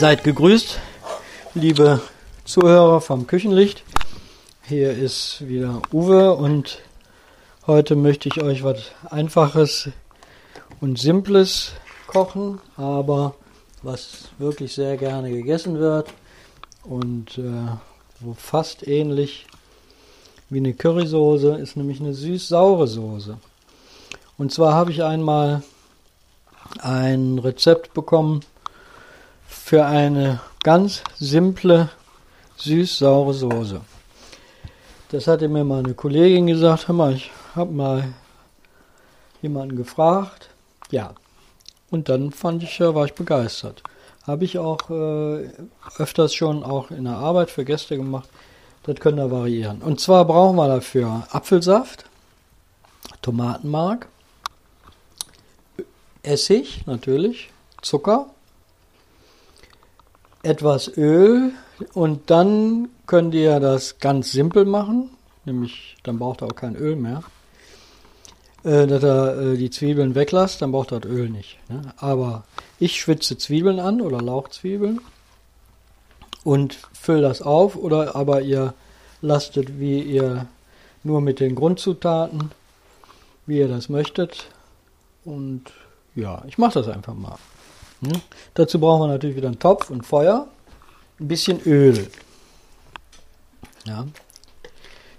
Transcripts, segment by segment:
Seid gegrüßt, liebe Zuhörer vom Küchenlicht. Hier ist wieder Uwe und heute möchte ich euch was Einfaches und Simples kochen, aber was wirklich sehr gerne gegessen wird und äh, wo fast ähnlich wie eine Currysoße ist nämlich eine süß-saure Soße. Und zwar habe ich einmal ein Rezept bekommen für eine ganz simple süß-saure Soße. Das hatte mir mal eine Kollegin gesagt, hör mal, ich habe mal jemanden gefragt. Ja. Und dann fand ich, war ich begeistert. Habe ich auch äh, öfters schon auch in der Arbeit für Gäste gemacht. Das können da variieren. Und zwar brauchen wir dafür Apfelsaft, Tomatenmark, Essig natürlich, Zucker, etwas Öl und dann könnt ihr das ganz simpel machen, nämlich dann braucht ihr auch kein Öl mehr, äh, dass ihr äh, die Zwiebeln weglasst, dann braucht ihr das Öl nicht. Ne? Aber ich schwitze Zwiebeln an oder Lauchzwiebeln und fülle das auf oder aber ihr lastet wie ihr nur mit den Grundzutaten, wie ihr das möchtet. Und ja, ich mache das einfach mal. Hm? Dazu brauchen wir natürlich wieder einen Topf und Feuer, ein bisschen Öl. Ja.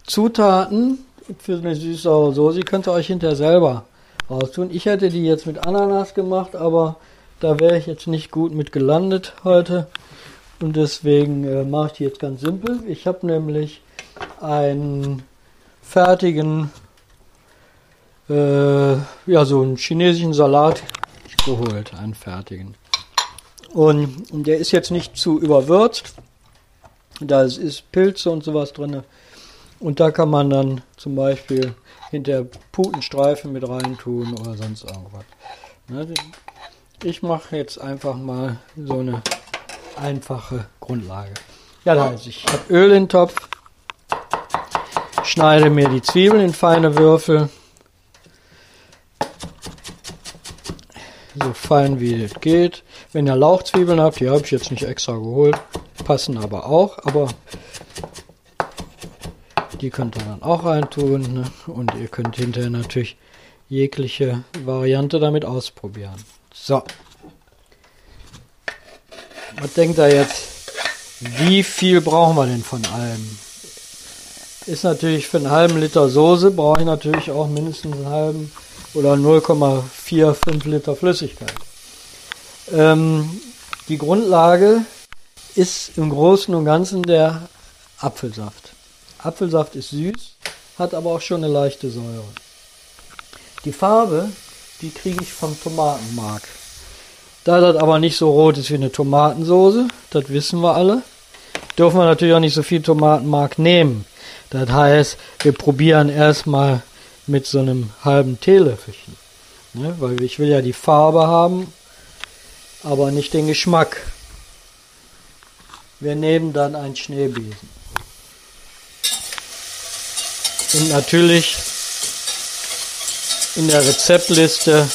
Zutaten für eine süß-saure Soße könnt ihr euch hinterher selber raustun. Ich hätte die jetzt mit Ananas gemacht, aber da wäre ich jetzt nicht gut mit gelandet heute. Und deswegen äh, mache ich die jetzt ganz simpel. Ich habe nämlich einen fertigen, äh, ja, so einen chinesischen Salat geholt, einen fertigen. Und, der ist jetzt nicht zu überwürzt. Da ist Pilze und sowas drin. Und da kann man dann zum Beispiel hinter Putenstreifen mit reintun oder sonst irgendwas. Ich mache jetzt einfach mal so eine einfache Grundlage. Ja, da heißt ich habe Öl in den Topf, schneide mir die Zwiebeln in feine Würfel, so fein wie es geht. Wenn ihr Lauchzwiebeln habt, die habe ich jetzt nicht extra geholt, passen aber auch, aber die könnt ihr dann auch reintun ne? und ihr könnt hinterher natürlich jegliche Variante damit ausprobieren. So. Was denkt ihr jetzt? Wie viel brauchen wir denn von allem? Ist natürlich für einen halben Liter Soße brauche ich natürlich auch mindestens einen halben oder 0,45 Liter Flüssigkeit. Ähm, die Grundlage ist im Großen und Ganzen der Apfelsaft. Apfelsaft ist süß, hat aber auch schon eine leichte Säure. Die Farbe, die kriege ich vom Tomatenmark. Da das aber nicht so rot ist wie eine Tomatensoße, das wissen wir alle, dürfen wir natürlich auch nicht so viel Tomatenmark nehmen. Das heißt, wir probieren erstmal mit so einem halben Teelöffelchen. Ne? Weil ich will ja die Farbe haben, aber nicht den Geschmack. Wir nehmen dann einen Schneebesen. Und natürlich in der Rezeptliste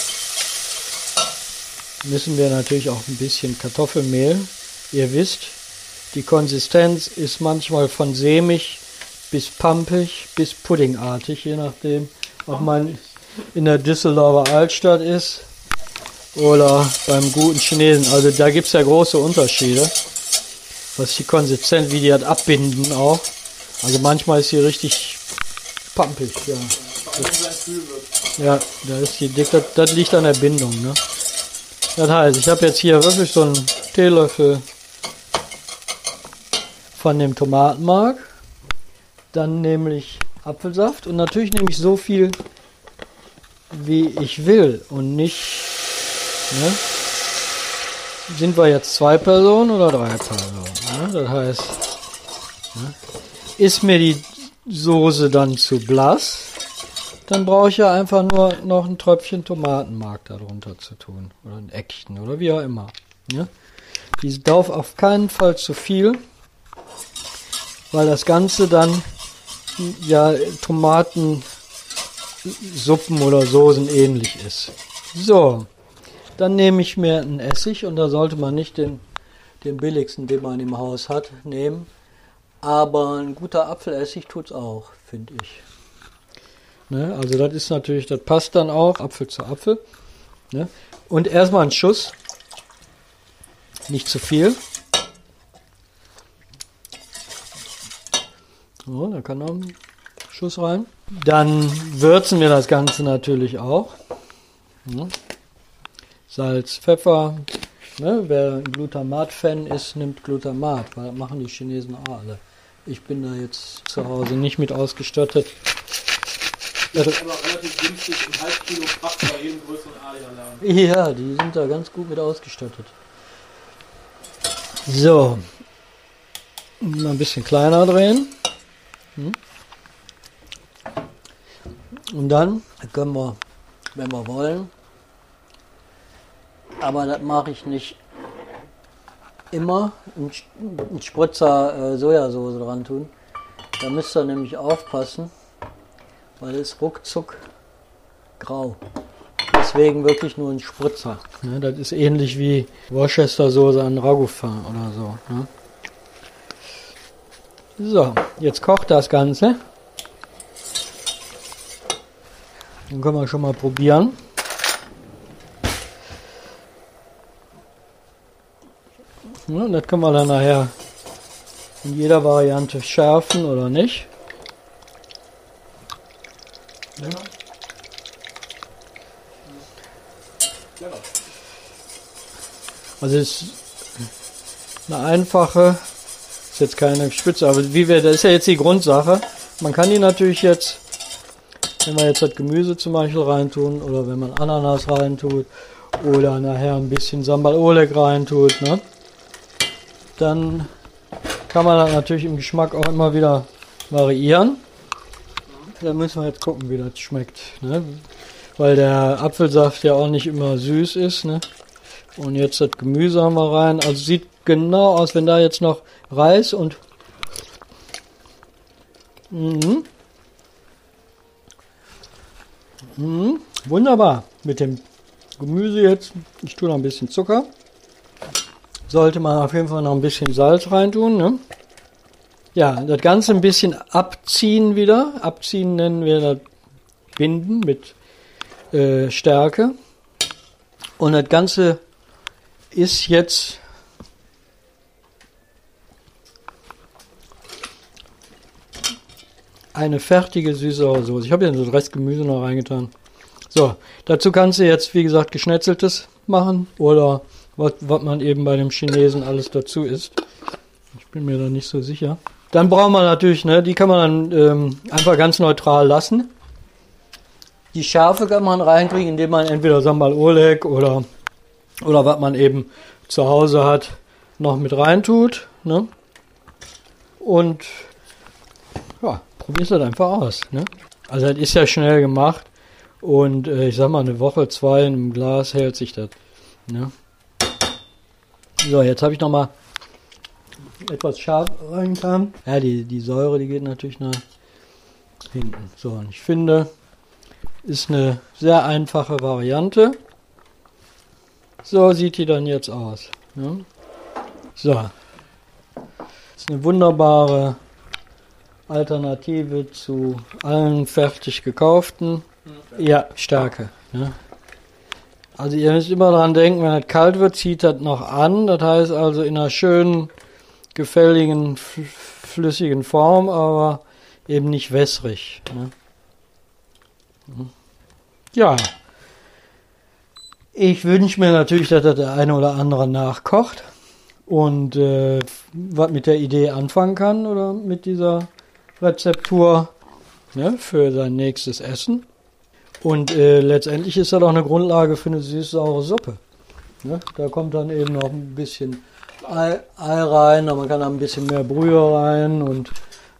müssen wir natürlich auch ein bisschen Kartoffelmehl. Ihr wisst, die Konsistenz ist manchmal von sämig bis pampig bis puddingartig, je nachdem, ob man in der Düsseldorfer Altstadt ist oder beim guten Chinesen. Also da gibt es ja große Unterschiede, was die Konsistenz, wie die das abbinden auch. Also manchmal ist sie richtig pampig, ja. Ja, da ist die dick, das, das liegt an der Bindung, ne? Das heißt, ich habe jetzt hier wirklich so einen Teelöffel von dem Tomatenmark. Dann nämlich Apfelsaft und natürlich nehme ich so viel, wie ich will und nicht. Ne? Sind wir jetzt zwei Personen oder drei Personen? Ne? Das heißt, ne? ist mir die Soße dann zu blass, dann brauche ich ja einfach nur noch ein Tröpfchen Tomatenmark darunter zu tun. Oder ein Eckchen oder wie auch immer. Ne? Die darf auf keinen Fall zu viel, weil das Ganze dann ja Tomatensuppen oder Soßen ähnlich ist. So, dann nehme ich mir einen Essig und da sollte man nicht den, den billigsten, den man im Haus hat, nehmen. Aber ein guter Apfelessig tut's auch, finde ich. Ne? Also das ist natürlich, das passt dann auch, Apfel zu Apfel. Ne? Und erstmal ein Schuss, nicht zu viel. So, da kann noch ein Schuss rein. Dann würzen wir das Ganze natürlich auch. Ne? Salz, Pfeffer. Ne? Wer ein Glutamat-Fan ist, nimmt Glutamat, weil das machen die Chinesen auch alle. Ich bin da jetzt zu Hause nicht mit ausgestattet. Das ist aber relativ günstig, ein halb Kilo Kraft bei jedem größeren Alia-Laden. Ja, die sind da ganz gut mit ausgestattet. So. Mal ein bisschen kleiner drehen. Hm. Und dann können wir, wenn wir wollen, aber das mache ich nicht immer, einen Spritzer äh, Sojasauce dran tun. Da müsst ihr nämlich aufpassen, weil es ruckzuck grau. Deswegen wirklich nur ein Spritzer. Ja, das ist ähnlich wie Worcestersoße an Ragoufin oder so. Ne? So, jetzt kocht das Ganze. Dann können wir schon mal probieren. Ja, das können wir dann nachher in jeder Variante schärfen oder nicht. Ja. Also es ist eine einfache, ist jetzt keine Spitze, aber wie wir, das ist ja jetzt die Grundsache. Man kann die natürlich jetzt, wenn wir jetzt das Gemüse zum Beispiel reintun oder wenn man Ananas reintut oder nachher ein bisschen Sambal Oleg reintut, ne, dann kann man das natürlich im Geschmack auch immer wieder variieren. Da müssen wir jetzt gucken, wie das schmeckt. Ne? Weil der Apfelsaft ja auch nicht immer süß ist. Ne? Und jetzt das Gemüse haben wir rein. Also sieht genau aus, wenn da jetzt noch Reis und mhm. Mhm. wunderbar mit dem Gemüse jetzt. Ich tue noch ein bisschen Zucker. Sollte man auf jeden Fall noch ein bisschen Salz reintun. Ne? Ja, das Ganze ein bisschen abziehen wieder. Abziehen nennen wir das Binden mit äh, Stärke. Und das Ganze ist jetzt eine fertige süße Soße. Ich habe ja das Rest Gemüse noch reingetan. So, dazu kannst du jetzt, wie gesagt, geschnetzeltes machen oder was, was man eben bei dem Chinesen alles dazu isst. Ich bin mir da nicht so sicher. Dann braucht man natürlich, ne, die kann man dann ähm, einfach ganz neutral lassen. Die Schärfe kann man reinkriegen, indem man entweder Sambal Oleg oder oder was man eben zu Hause hat, noch mit reintut. Ne? Und ja, probierst das einfach aus. Ne? Also das ist ja schnell gemacht und äh, ich sag mal eine Woche, zwei in einem Glas hält sich das. Ne? So, jetzt habe ich noch mal etwas scharf reingetan. Ja, die, die Säure, die geht natürlich nach hinten. So, und ich finde, ist eine sehr einfache Variante. So sieht die dann jetzt aus. Ja. So. Das ist eine wunderbare Alternative zu allen fertig gekauften. Ja, Stärke. Ja. Also ihr müsst immer daran denken, wenn es kalt wird, zieht das noch an. Das heißt also in einer schönen, gefälligen, flüssigen Form, aber eben nicht wässrig. Ne? Ja. Ich wünsche mir natürlich, dass der eine oder andere nachkocht und äh, was mit der Idee anfangen kann oder mit dieser Rezeptur ne, für sein nächstes Essen. Und äh, letztendlich ist das auch eine Grundlage für eine süß-saure Suppe. Ne? Da kommt dann eben noch ein bisschen Ei, Ei rein, aber man kann da ein bisschen mehr Brühe rein und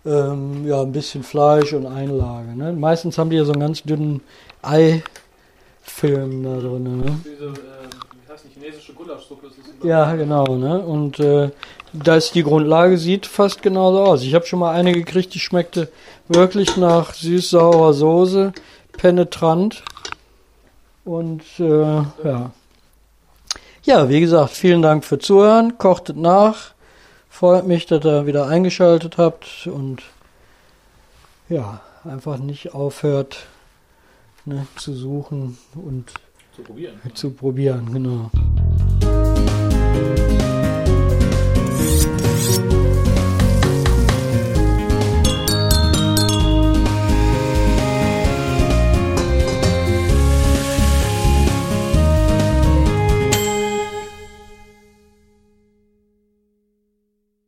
ähm, ja, ein bisschen Fleisch und Einlage. Ne? Meistens haben die ja so einen ganz dünnen Ei Film da drin. Ne? Diese, äh, wie heißt die chinesische Gulaschsuppe? Ja, genau. Ne? Und äh, da ist die Grundlage, sieht fast genauso aus. Ich habe schon mal eine gekriegt, die schmeckte wirklich nach süß-saurer Soße, penetrant. Und äh, ja. Ja, wie gesagt, vielen Dank für Zuhören. Kochtet nach. Freut mich, dass ihr wieder eingeschaltet habt und ja, einfach nicht aufhört ne, zu suchen und Zu probieren. zu probieren. Genau.